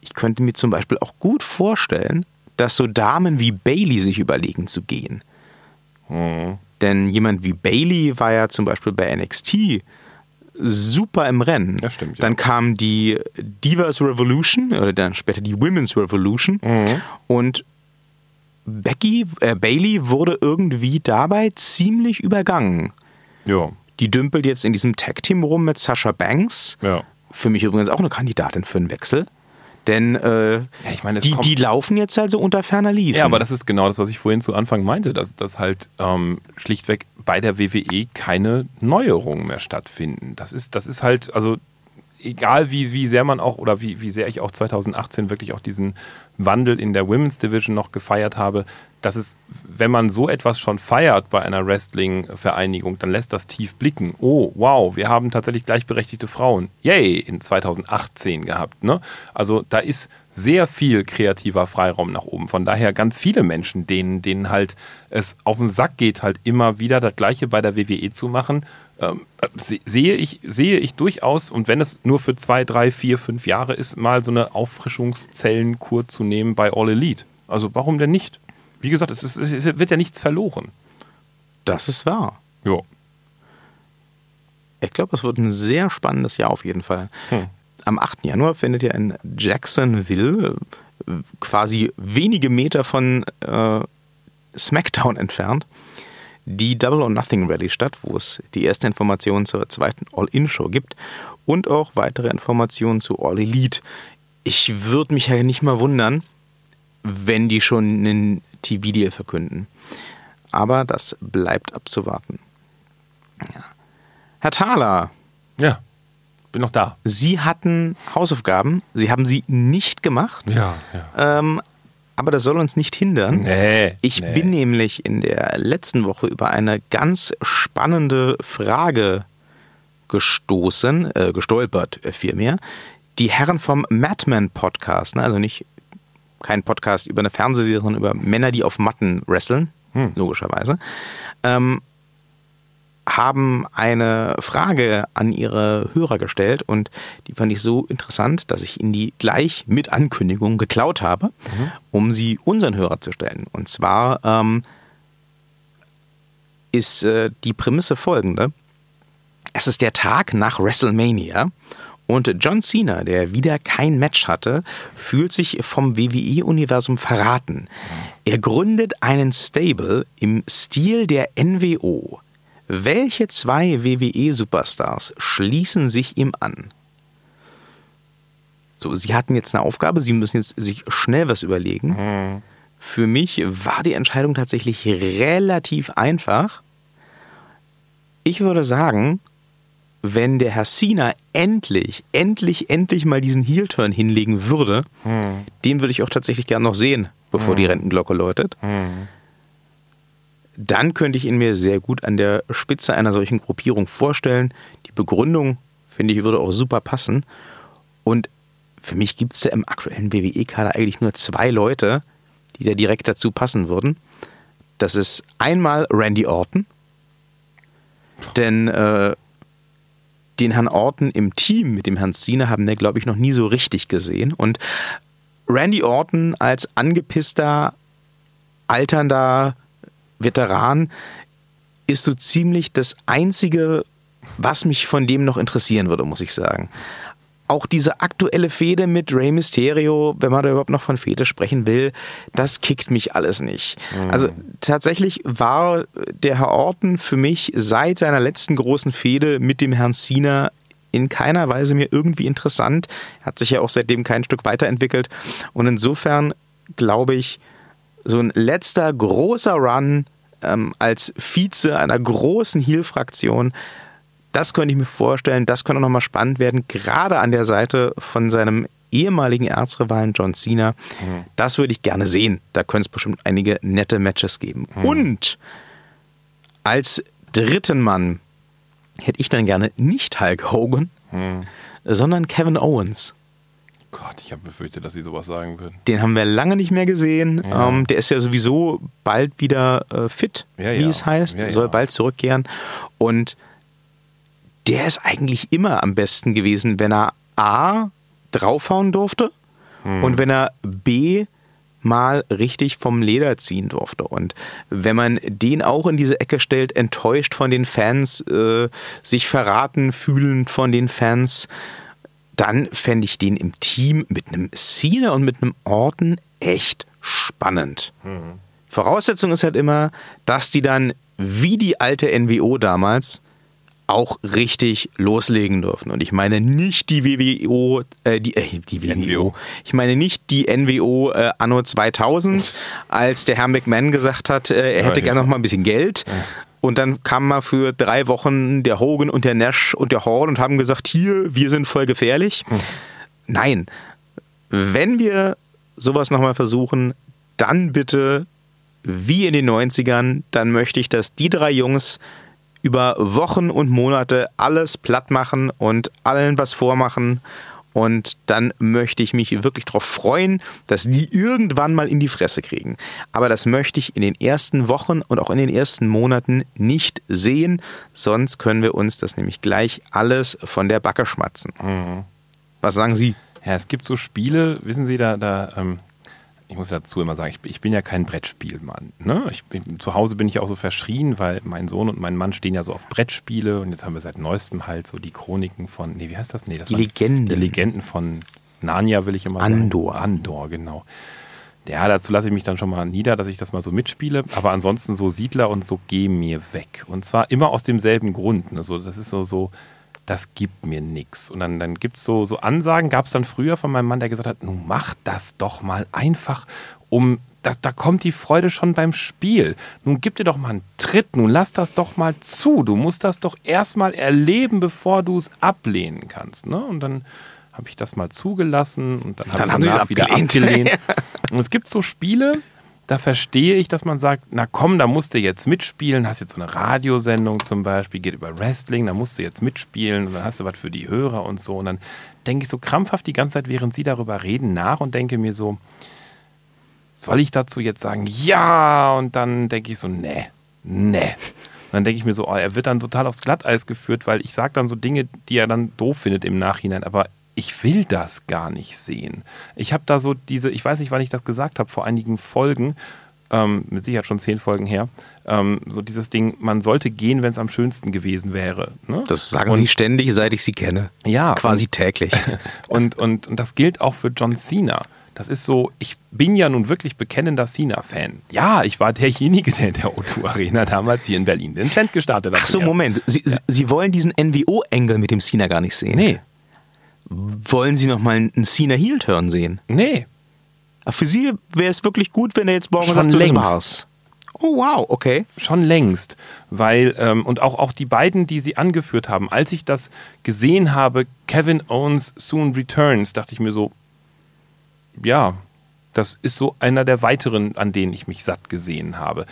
ich könnte mir zum Beispiel auch gut vorstellen, dass so Damen wie Bailey sich überlegen zu gehen. Hm. Denn jemand wie Bailey war ja zum Beispiel bei NXT super im Rennen. Ja, stimmt, ja. Dann kam die Divas Revolution oder dann später die Women's Revolution Mhm. und Becky, äh, Bailey wurde irgendwie dabei ziemlich übergangen. Ja. Die dümpelt jetzt in diesem Tag-Team rum mit Sasha Banks. Ja. Für mich übrigens auch eine Kandidatin für einen Wechsel. Denn äh, ich meine, die, die laufen jetzt halt so unter ferner Liefen. Ja, aber das ist genau das, was ich vorhin zu Anfang meinte, dass, dass halt ähm, schlichtweg bei der WWE keine Neuerungen mehr stattfinden. Das ist, das ist halt, also egal wie, wie sehr man auch oder wie, wie sehr ich auch 2018 wirklich auch diesen Wandel in der Women's Division noch gefeiert habe, dass es, wenn man so etwas schon feiert bei einer Wrestling-Vereinigung, dann lässt das tief blicken. Oh, wow, wir haben tatsächlich gleichberechtigte Frauen. Yay, in 2018 gehabt. Ne? Also da ist sehr viel kreativer Freiraum nach oben. Von daher ganz viele Menschen, denen, denen halt es auf den Sack geht, halt immer wieder das Gleiche bei der WWE zu machen, ähm, sehe, ich, sehe ich durchaus, und wenn es nur für zwei, drei, vier, fünf Jahre ist, mal so eine Auffrischungszellenkur zu nehmen bei All Elite. Also warum denn nicht? Wie gesagt, es, ist, es wird ja nichts verloren. Das ist wahr. Ja. Ich glaube, es wird ein sehr spannendes Jahr auf jeden Fall. Hm. Am 8. Januar findet ja in Jacksonville, äh, quasi wenige Meter von äh, SmackDown entfernt, die Double or Nothing Rally statt, wo es die erste Information zur zweiten All-In-Show gibt und auch weitere Informationen zu All Elite. Ich würde mich ja nicht mal wundern, wenn die schon einen TV-Deal verkünden. Aber das bleibt abzuwarten. Ja. Herr Thaler. Ja, bin noch da. Sie hatten Hausaufgaben, Sie haben sie nicht gemacht. Ja, ja. Ähm, aber das soll uns nicht hindern. Nee, ich nee. bin nämlich in der letzten Woche über eine ganz spannende Frage gestoßen, äh, gestolpert äh, vielmehr. Die Herren vom Madman Podcast, ne, also nicht kein Podcast über eine Fernsehserie, sondern über Männer, die auf Matten wresteln, hm. logischerweise, ähm, haben eine Frage an ihre Hörer gestellt und die fand ich so interessant, dass ich ihnen die gleich mit Ankündigung geklaut habe, mhm. um sie unseren Hörer zu stellen. Und zwar ähm, ist äh, die Prämisse folgende. Es ist der Tag nach WrestleMania und John Cena, der wieder kein Match hatte, fühlt sich vom WWE-Universum verraten. Er gründet einen Stable im Stil der NWO. Welche zwei WWE-Superstars schließen sich ihm an? So, Sie hatten jetzt eine Aufgabe, Sie müssen jetzt sich schnell was überlegen. Mhm. Für mich war die Entscheidung tatsächlich relativ einfach. Ich würde sagen, wenn der Herr Cena endlich, endlich, endlich mal diesen Heel-Turn hinlegen würde, mhm. den würde ich auch tatsächlich gern noch sehen, bevor mhm. die Rentenglocke läutet. Mhm dann könnte ich ihn mir sehr gut an der Spitze einer solchen Gruppierung vorstellen. Die Begründung, finde ich, würde auch super passen. Und für mich gibt es ja im aktuellen WWE-Kader eigentlich nur zwei Leute, die da direkt dazu passen würden. Das ist einmal Randy Orton, denn äh, den Herrn Orton im Team mit dem Herrn Cena haben wir, glaube ich, noch nie so richtig gesehen. Und Randy Orton als angepisster, alternder Veteran ist so ziemlich das Einzige, was mich von dem noch interessieren würde, muss ich sagen. Auch diese aktuelle Fehde mit Rey Mysterio, wenn man da überhaupt noch von Fehde sprechen will, das kickt mich alles nicht. Mhm. Also tatsächlich war der Herr Orton für mich seit seiner letzten großen Fehde mit dem Herrn Cena in keiner Weise mir irgendwie interessant. Hat sich ja auch seitdem kein Stück weiterentwickelt. Und insofern glaube ich, so ein letzter großer Run ähm, als Vize einer großen Heel-Fraktion. Das könnte ich mir vorstellen, das könnte nochmal spannend werden, gerade an der Seite von seinem ehemaligen Erzrivalen John Cena. Mhm. Das würde ich gerne sehen. Da könnte es bestimmt einige nette Matches geben. Mhm. Und als dritten Mann hätte ich dann gerne nicht Hulk Hogan, mhm. sondern Kevin Owens. Gott, ich habe befürchtet, dass Sie sowas sagen würden. Den haben wir lange nicht mehr gesehen. Ja. Ähm, der ist ja sowieso bald wieder äh, fit, ja, wie ja. es heißt. Soll bald zurückkehren. Und der ist eigentlich immer am besten gewesen, wenn er A draufhauen durfte hm. und wenn er B mal richtig vom Leder ziehen durfte. Und wenn man den auch in diese Ecke stellt, enttäuscht von den Fans, äh, sich verraten fühlend von den Fans, dann fände ich den im Team mit einem Cena und mit einem Orton echt spannend. Mhm. Voraussetzung ist halt immer, dass die dann wie die alte NWO damals auch richtig loslegen dürfen. Und ich meine nicht die WWO, äh, die, äh, die WWO. Ich meine nicht die NWO äh, anno 2000, *laughs* als der Herr McMahon gesagt hat, äh, er hätte gerne noch mal ein bisschen Geld. und dann kam mal für drei Wochen der Hogan und der Nash und der Hall und haben gesagt, hier, wir sind voll gefährlich. Hm. Nein, wenn wir sowas nochmal versuchen, dann bitte wie in den 90ern, dann möchte ich, dass die drei Jungs über Wochen und Monate alles platt machen und allen was vormachen. Und dann möchte ich mich wirklich darauf freuen, dass die irgendwann mal in die Fresse kriegen. Aber das möchte ich in den ersten Wochen und auch in den ersten Monaten nicht sehen. Sonst können wir uns das nämlich gleich alles von der Backe schmatzen. Mhm. Was sagen Sie? Ja, es gibt so Spiele, wissen Sie, da, da ähm, ich muss dazu immer sagen, ich, ich bin ja kein Brettspielmann. Ne? Ich bin, zu Hause bin ich auch so verschrien, weil mein Sohn und mein Mann stehen ja so auf Brettspiele und jetzt haben wir seit neuestem halt so die Chroniken von, nee, wie heißt das? Nee, das die Legenden. Die Legenden von Narnia, will ich immer Andor. sagen. Andor, genau. Ja, dazu lasse ich mich dann schon mal nieder, dass ich das mal so mitspiele. Aber ansonsten so Siedler und so geh mir weg. Und zwar immer aus demselben Grund. Also das ist so, so das gibt mir nichts. Und dann, dann gibt es so, so Ansagen, gab es dann früher von meinem Mann, der gesagt hat, nun mach das doch mal einfach, um, da, da kommt die Freude schon beim Spiel. Nun gib dir doch mal einen Tritt, nun lass das doch mal zu. Du musst das doch erstmal erleben, bevor du es ablehnen kannst. Ne? Und dann habe ich das mal zugelassen und dann, dann habe ich es wieder abgelehnt. *laughs* und es gibt so Spiele, da verstehe ich, dass man sagt, na komm, da musst du jetzt mitspielen, hast jetzt so eine Radiosendung zum Beispiel, geht über Wrestling, da musst du jetzt mitspielen, dann hast du was für die Hörer und so. Und dann denke ich so krampfhaft die ganze Zeit, während sie darüber reden, nach und denke mir so, soll ich dazu jetzt sagen, ja? Und dann denke ich so, nee, nee. Und dann denke ich mir so, oh, er wird dann total aufs Glatteis geführt, weil ich sage dann so Dinge, die er dann doof findet im Nachhinein. Aber ich will das gar nicht sehen. Ich habe da so diese, ich weiß nicht, wann ich das gesagt habe, vor einigen Folgen, ähm, mit Sicherheit schon zehn Folgen her, ähm, so dieses Ding, man sollte gehen, wenn es am schönsten gewesen wäre. Ne? Das sagen und, Sie ständig, seit ich Sie kenne. Ja. Quasi und, täglich. *laughs* Und, und, und das gilt auch für John Cena. Das ist so, ich bin ja nun wirklich bekennender Cena-Fan. Ja, ich war derjenige, der in der O2 Arena damals hier in Berlin den Chant gestartet hat. Ach so, Moment. Sie, ja. Sie wollen diesen NWO-Engel mit dem Cena gar nicht sehen? Nee. Wollen Sie noch mal einen Cena Heel Turn sehen? Nee. Aber für Sie wäre es wirklich gut, wenn er jetzt morgen Schon sagt, so längst. das war's. Oh wow, okay. Schon längst, weil ähm, und auch auch die beiden, die Sie angeführt haben, als ich das gesehen habe, Kevin Owens Soon Returns, dachte ich mir so, ja, das ist so einer der weiteren, an denen ich mich satt gesehen habe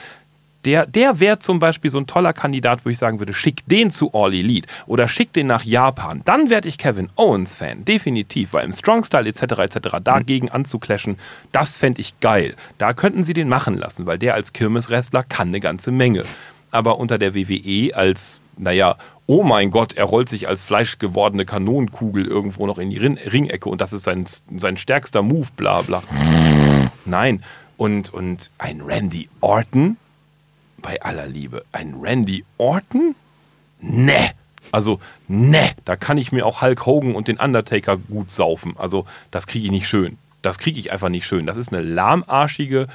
der, der wäre zum Beispiel so ein toller Kandidat, wo ich sagen würde, schick den zu All Elite oder schick den nach Japan. Dann werde ich Kevin Owens Fan, definitiv, weil im Strong Style etc. etc. dagegen mhm. anzuclashen, das fände ich geil. Da könnten sie den machen lassen, weil der als Kirmeswrestler kann eine ganze Menge. Aber unter der WWE als, naja, oh mein Gott, er rollt sich als fleischgewordene Kanonenkugel irgendwo noch in die Ringecke und das ist sein, sein stärkster Move, bla bla. Nein. Und, und ein Randy Orton, bei aller Liebe, ein Randy Orton? Ne. Also, ne, da kann ich mir auch Hulk Hogan und den Undertaker gut saufen. Also, das kriege ich nicht schön. Das kriege ich einfach nicht schön. Das ist eine lahmarschige,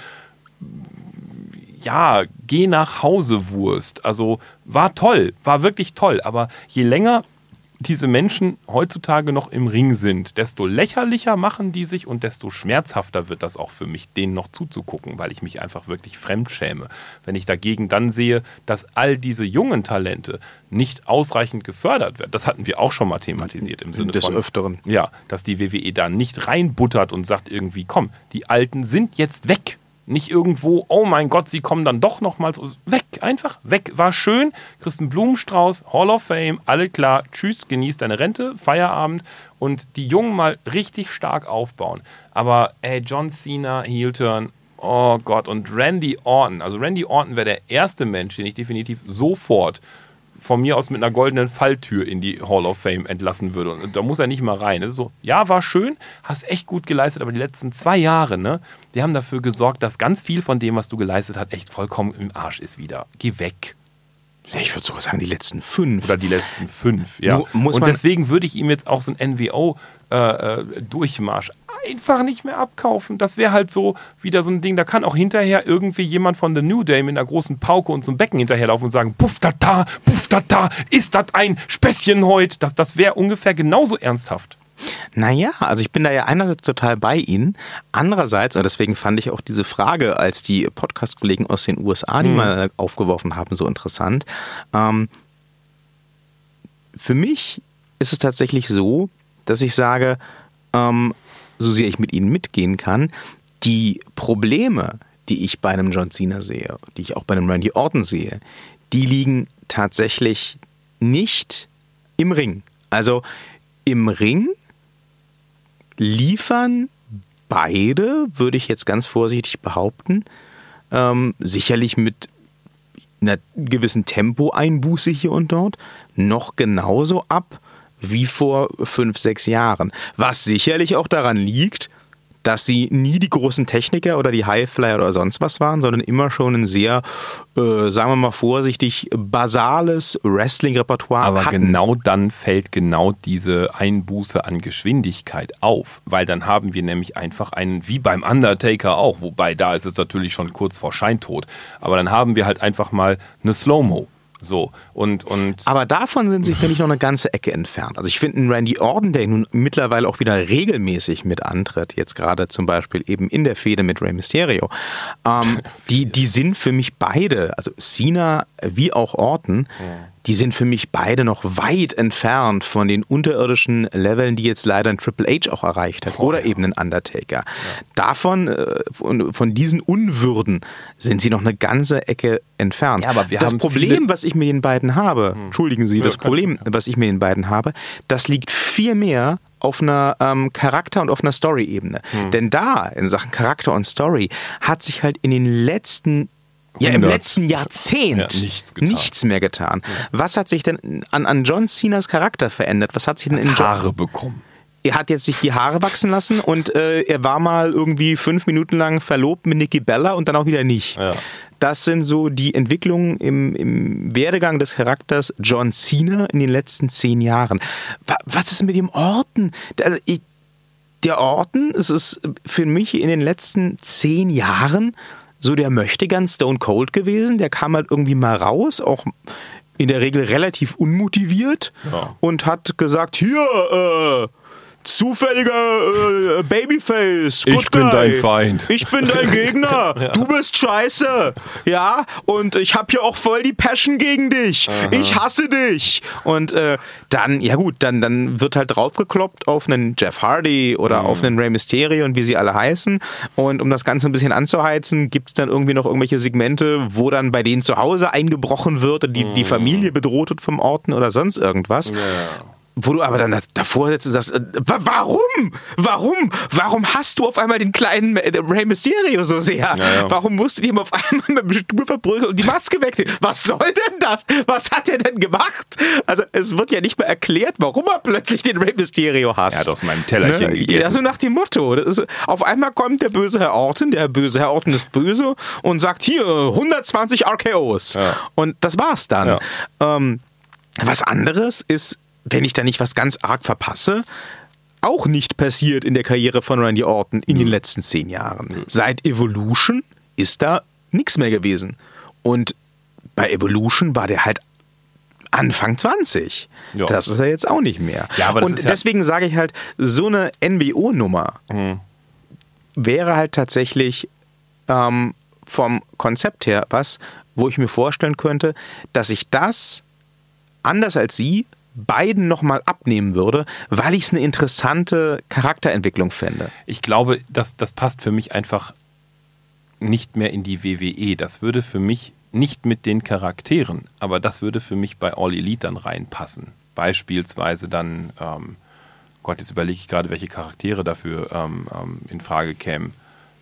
ja, geh nach Hause Wurst. Also, war toll, war wirklich toll. Aber je länger diese Menschen heutzutage noch im Ring sind, desto lächerlicher machen die sich und desto schmerzhafter wird das auch für mich, denen noch zuzugucken, weil ich mich einfach wirklich fremd schäme. Wenn ich dagegen dann sehe, dass all diese jungen Talente nicht ausreichend gefördert werden, das hatten wir auch schon mal thematisiert im Sinne Des von. Öfteren. Ja, dass die WWE da nicht reinbuttert und sagt irgendwie, komm, die Alten sind jetzt weg nicht irgendwo, oh mein Gott, sie kommen dann doch nochmals weg, einfach weg. War schön, einen Blumenstrauß, Hall of Fame, alle klar, tschüss, genieß deine Rente, Feierabend und die Jungen mal richtig stark aufbauen. Aber ey, John Cena, Heel Turn, oh Gott, und Randy Orton, also Randy Orton wäre der erste Mensch, den ich definitiv sofort von mir aus mit einer goldenen Falltür in die Hall of Fame entlassen würde. Und da muss er nicht mal rein. So, ja, war schön, hast echt gut geleistet, aber die letzten zwei Jahre, ne, die haben dafür gesorgt, dass ganz viel von dem, was du geleistet hast, echt vollkommen im Arsch ist wieder. Geh weg. Ich würde sogar sagen, die letzten fünf. Oder die letzten fünf, ja. und deswegen würde ich ihm jetzt auch so ein NWO-Durchmarsch äh, äh einfach nicht mehr abkaufen. Das wäre halt so wieder so ein Ding, da kann auch hinterher irgendwie jemand von The New Day mit einer großen Pauke und so einem Becken hinterherlaufen und sagen, puff tata, puff tata, ist das ein Späßchen heute? Das, das wäre ungefähr genauso ernsthaft. Naja, also ich bin da ja einerseits total bei Ihnen, andererseits, und deswegen fand ich auch diese Frage, als die Podcast-Kollegen aus den USA die Mhm. mal aufgeworfen haben, so interessant. Ähm, für mich ist es tatsächlich so, dass ich sage, ähm, so sehr ich mit Ihnen mitgehen kann, die Probleme, die ich bei einem John Cena sehe, die ich auch bei einem Randy Orton sehe, die liegen tatsächlich nicht im Ring. Also im Ring liefern beide, würde ich jetzt ganz vorsichtig behaupten, ähm, sicherlich mit einer gewissen Tempoeinbuße hier und dort, noch genauso ab wie vor fünf, sechs Jahren. Was sicherlich auch daran liegt, dass sie nie die großen Techniker oder die Highflyer oder sonst was waren, sondern immer schon ein sehr, äh, sagen wir mal vorsichtig, basales Wrestling-Repertoire Aber hatten. genau dann fällt genau diese Einbuße an Geschwindigkeit auf, weil dann haben wir nämlich einfach einen, wie beim Undertaker auch, wobei da ist es natürlich schon kurz vor Scheintod, aber dann haben wir halt einfach mal eine Slow-Mo. So, und, und Aber davon sind sie, finde ich, noch eine ganze Ecke entfernt. Also ich finde einen Randy Orton, der nun mittlerweile auch wieder regelmäßig mit antritt, jetzt gerade zum Beispiel eben in der Fehde mit Rey Mysterio, ähm, die, die sind für mich beide, also Cena wie auch Orton, die sind für mich beide noch weit entfernt von den unterirdischen Leveln, die jetzt leider ein Triple H auch erreicht hat oder eben ein Undertaker. Davon, äh, von, von diesen Unwürden sind sie noch eine ganze Ecke entfernt. Ja, aber wir das haben Problem, was ich mit den beiden habe, entschuldigen Sie, das Problem, was ich mit den beiden habe, das liegt viel mehr auf einer ähm, Charakter- und auf einer Story-Ebene. Hm. Denn da, in Sachen Charakter und Story, hat sich halt in den letzten ja, im 100. letzten Jahrzehnt Ja, nichts getan. nichts mehr getan. Was hat sich denn an, an John Cenas Charakter verändert? Was hat sich denn in John Haare bekommen. er hat jetzt sich die Haare wachsen lassen und äh, er war mal irgendwie fünf Minuten lang verlobt mit Nikki Bella und dann auch wieder nicht. Ja. Das sind so die Entwicklungen im, im Werdegang des Charakters John Cena in den letzten zehn Jahren. Wa- Was ist mit dem Orten? Also ich, der Orten, es ist für mich in den letzten zehn Jahren so der möchte ganz Stone Cold gewesen. Der kam halt irgendwie mal raus, auch in der Regel relativ unmotiviert Ja. und hat gesagt, hier, äh, zufälliger äh, Babyface. Ich Good bin guy. dein Feind. Ich bin dein Gegner. *laughs* Du bist scheiße. Ja, und ich habe hier auch voll die Passion gegen dich. Ich hasse dich. Und äh, dann, ja gut, dann, dann wird halt draufgekloppt auf einen Jeff Hardy oder auf einen Rey Mysterio und wie sie alle heißen. Und um das Ganze ein bisschen anzuheizen, gibt es dann irgendwie noch irgendwelche Segmente, wo dann bei denen zu Hause eingebrochen wird und die, die Familie bedroht wird vom Orten oder sonst irgendwas. Wo du aber dann da- davor sitzt und sagst, äh, wa- warum? Warum? Warum hast du auf einmal den kleinen äh, Rey Mysterio so sehr? ja. Warum musst du ihm auf einmal mit dem Stuhl verprügeln und die Maske wegnehmen? Was soll denn das? Was hat er denn gemacht? Also es wird ja nicht mehr erklärt, warum er plötzlich den Rey Mysterio hasst. Er hat aus meinem Tellerchen gegessen. Ja, so nach dem Motto. Ist, auf einmal kommt der böse Herr Orton, der böse Herr Orton ist böse und sagt hier 120 RKOs. Ja. Und das war's dann. Ja. Ähm, was anderes ist, wenn ich da nicht was ganz arg verpasse, auch nicht passiert in der Karriere von Randy Orton in den letzten zehn Jahren. Seit Evolution ist da nichts mehr gewesen. Und bei Evolution war der halt Anfang 20. Ja. Das ist er jetzt auch nicht mehr. Ja, Und ja- deswegen sage ich halt, so eine NWO-Nummer Mhm. wäre halt tatsächlich ähm, vom Konzept her was, wo ich mir vorstellen könnte, dass ich das anders als Sie beiden nochmal abnehmen würde, weil ich es eine interessante Charakterentwicklung fände. Ich glaube, das, das passt für mich einfach nicht mehr in die WWE. Das würde für mich nicht mit den Charakteren, aber das würde für mich bei All Elite dann reinpassen. Beispielsweise dann, ähm, Gott, jetzt überlege ich gerade, welche Charaktere dafür ähm, ähm, in Frage kämen.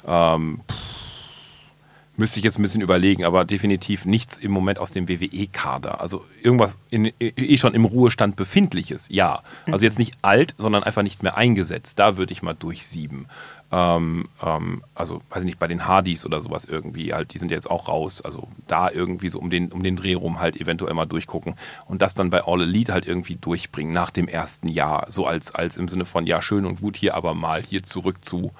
Ähm, pff, müsste ich jetzt ein bisschen überlegen, aber definitiv nichts im Moment aus dem WWE-Kader. Also irgendwas in, eh schon im Ruhestand befindliches, ja. Also jetzt nicht alt, sondern einfach nicht mehr eingesetzt. Da würde ich mal durchsieben. Ähm, ähm, also, weiß ich nicht, bei den Hardys oder sowas irgendwie, halt, die sind jetzt auch raus. Also da irgendwie so um den, um den Dreh rum halt eventuell mal durchgucken und das dann bei All Elite halt irgendwie durchbringen nach dem ersten Jahr. So als, als im Sinne von, ja, schön und gut hier, aber mal hier zurück zu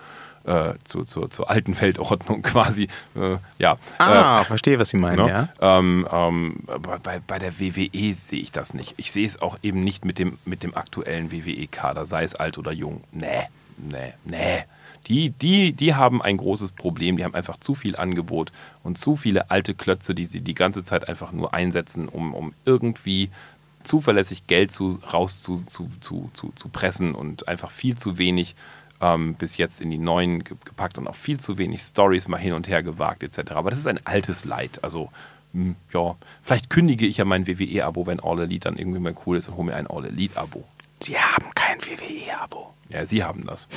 äh, zu, zur, zur alten Weltordnung *laughs* quasi. Äh, ja. Ah, äh, verstehe, was Sie meinen, ne? ja. Ähm, ähm, bei, bei der WWE sehe ich das nicht. Ich sehe es auch eben nicht mit dem, mit dem aktuellen WWE-Kader, sei es alt oder jung. Nee, nee, nee. Die, die, die haben ein großes Problem. Die haben einfach zu viel Angebot und zu viele alte Klötze, die sie die ganze Zeit einfach nur einsetzen, um, um irgendwie zuverlässig Geld zu, raus zu, zu, zu, zu, zu pressen und einfach viel zu wenig ähm, bis jetzt in die neuen gepackt und auch viel zu wenig Stories mal hin und her gewagt etc. Aber das ist ein altes Leid. Also mh, hm, ja, vielleicht kündige ich ja mein WWE-Abo, wenn All Elite dann irgendwie mal cool ist und hole mir ein All Elite-Abo. Sie haben kein WWE-Abo. Ja, Sie haben das.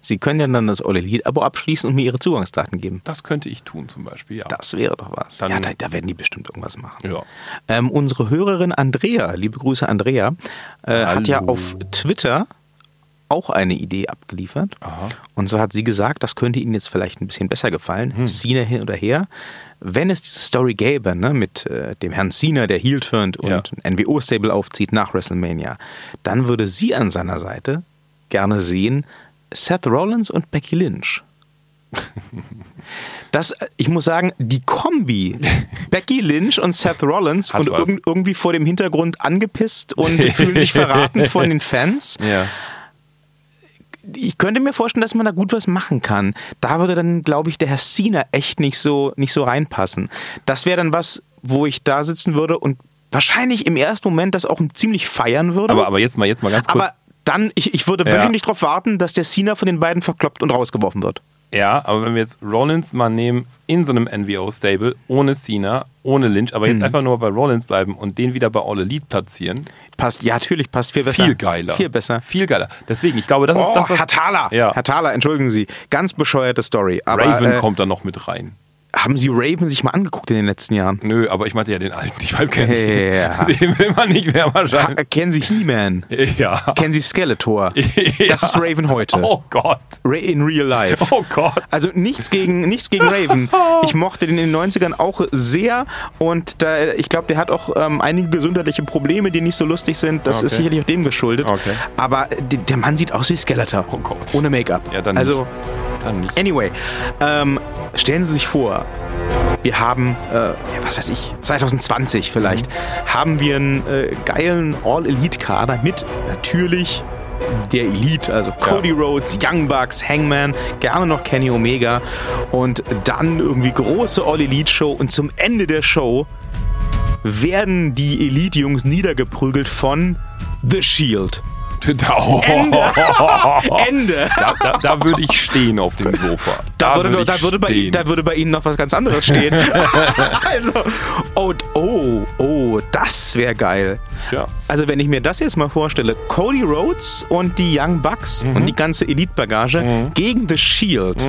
Sie können ja dann das All Elite-Abo abschließen und mir Ihre Zugangsdaten geben. Das könnte ich tun zum Beispiel, ja. Das wäre doch was. Dann- ja, da, da werden die bestimmt irgendwas machen. Ja. Ähm, unsere Hörerin Andrea, liebe Grüße Andrea, äh, hat ja auf Twitter auch eine Idee abgeliefert. Aha. Und so hat sie gesagt, das könnte Ihnen jetzt vielleicht ein bisschen besser gefallen. Hm. Cena hin oder her. Wenn es diese Story gäbe, ne, mit äh, dem Herrn Cena, der heel turnt und Ja. ein NWO-Stable aufzieht nach WrestleMania, dann würde sie an seiner Seite gerne sehen Seth Rollins und Becky Lynch. *laughs* Das, äh, ich muss sagen, die Kombi *laughs* Becky Lynch und Seth Rollins Hat und irg irgendwie vor dem Hintergrund angepisst und fühlen sich *laughs* verraten von den Fans Ja. Ich könnte mir vorstellen, dass man da gut was machen kann. Da würde dann, glaube ich, der Herr Cena echt nicht so, nicht so reinpassen. Das wäre dann was, wo ich da sitzen würde und wahrscheinlich im ersten Moment das auch ziemlich feiern würde. Aber, aber jetzt mal, jetzt mal ganz kurz. Aber dann, ich, ich würde Ja. wöchentlich darauf warten, dass der Cena von den beiden verkloppt und rausgeworfen wird. Ja, aber wenn wir jetzt Rollins mal nehmen in so einem NWO-Stable, ohne Cena, ohne Lynch, aber Mhm. jetzt einfach nur bei Rollins bleiben und den wieder bei All Elite platzieren, Passt, ja, natürlich, passt viel besser. viel geiler. Viel besser. Viel geiler. Deswegen, ich glaube, das ist Oh, das, was. Thaler, Ja. Thaler, entschuldigen Sie, ganz bescheuerte Story. Aber Raven äh, kommt da noch mit rein. Haben Sie Raven sich mal angeguckt in den letzten Jahren? Nö, aber ich meinte ja den alten. Ich weiß nicht. Ja. *laughs* Den will man nicht mehr Ha, wahrscheinlich. kennen Sie He-Man? *laughs* Ja. Kennen Sie Skeletor? *laughs* Ja. Das ist Raven heute. Oh Gott. Ra in real life. Oh Gott. Also nichts gegen, nichts gegen Raven. Ich mochte den in den 90ern auch sehr und da, ich glaube, der hat auch ähm, einige gesundheitliche Probleme, die nicht so lustig sind. Das Okay. ist sicherlich auch dem geschuldet. Okay. Aber der Mann sieht aus wie Skeletor. Oh Gott. Ohne Make-up. Ja, dann also, nicht. Dann nicht. anyway, ähm, stellen Sie sich vor, wir haben, äh, ja, was weiß ich, 2020 vielleicht, haben wir einen äh, geilen All-Elite-Kader mit natürlich der Elite, also Cody Rhodes, Young Bucks, Hangman, gerne noch Kenny Omega und dann irgendwie große All-Elite-Show und zum Ende der Show werden die Elite-Jungs niedergeprügelt von The Shield. *laughs* Da, *laughs* oh, Ende! da, da, da würde ich stehen auf dem Sofa. Da würde, würde da, würde bei, stehen. da würde bei Ihnen noch was ganz anderes stehen. *laughs* also, oh, oh, oh, das wäre geil. Tja. Also, wenn ich mir das jetzt mal vorstelle, Cody Rhodes und die Young Bucks Mhm. und die ganze Elite-Bagage gegen The Shield.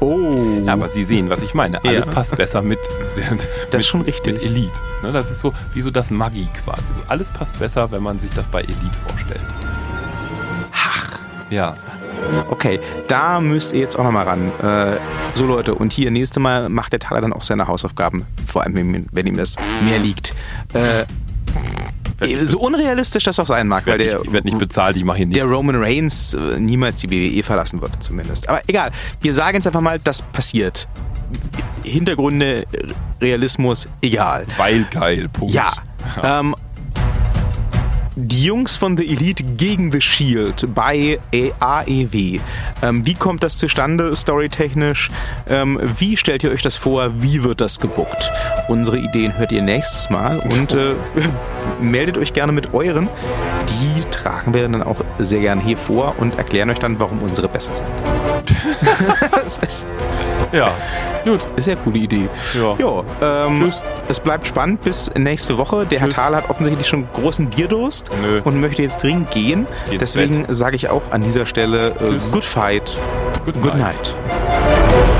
Oh. Ja, aber Sie sehen, was ich meine. Alles Ja. passt besser mit, mit, ist schon richtig. mit Elite. Ne, das ist so wie so das Maggi quasi. So alles passt besser, wenn man sich das bei Elite vorstellt. Ach. Ja. Okay, da müsst ihr jetzt auch nochmal ran. Äh, so Leute, und hier nächste Mal macht der Taler dann auch seine Hausaufgaben, vor allem wenn, wenn ihm das mehr liegt. Äh, so unrealistisch das auch sein mag, Ich weil werde der nicht, ich werd nicht bezahlt, ich mache hier nichts. der Roman Reigns äh, niemals die WWE verlassen wird, zumindest. Aber egal, wir sagen jetzt einfach mal, das passiert. Hintergründe, Realismus, egal. Weil geil, Punkt. Ja. Ähm, die Jungs von The Elite gegen The Shield bei AEW. Ähm, wie kommt das zustande, storytechnisch? Ähm, wie stellt ihr euch das vor? Wie wird das gebuckt? Unsere Ideen hört ihr nächstes Mal und äh, *laughs* meldet euch gerne mit euren. Die tragen wir dann auch sehr gerne hier vor und erklären euch dann, warum unsere besser sind. *laughs* *laughs* ist Ja. Gut. ist ja eine coole Idee. Ja. Ja, ähm, Tschüss. es bleibt spannend bis nächste Woche. Der Herr Tschüss. Thaler hat offensichtlich schon großen Bierdurst Nö. und möchte jetzt dringend gehen. Geht Deswegen sage ich auch an dieser Stelle äh. Good Fight, Good Good night. night.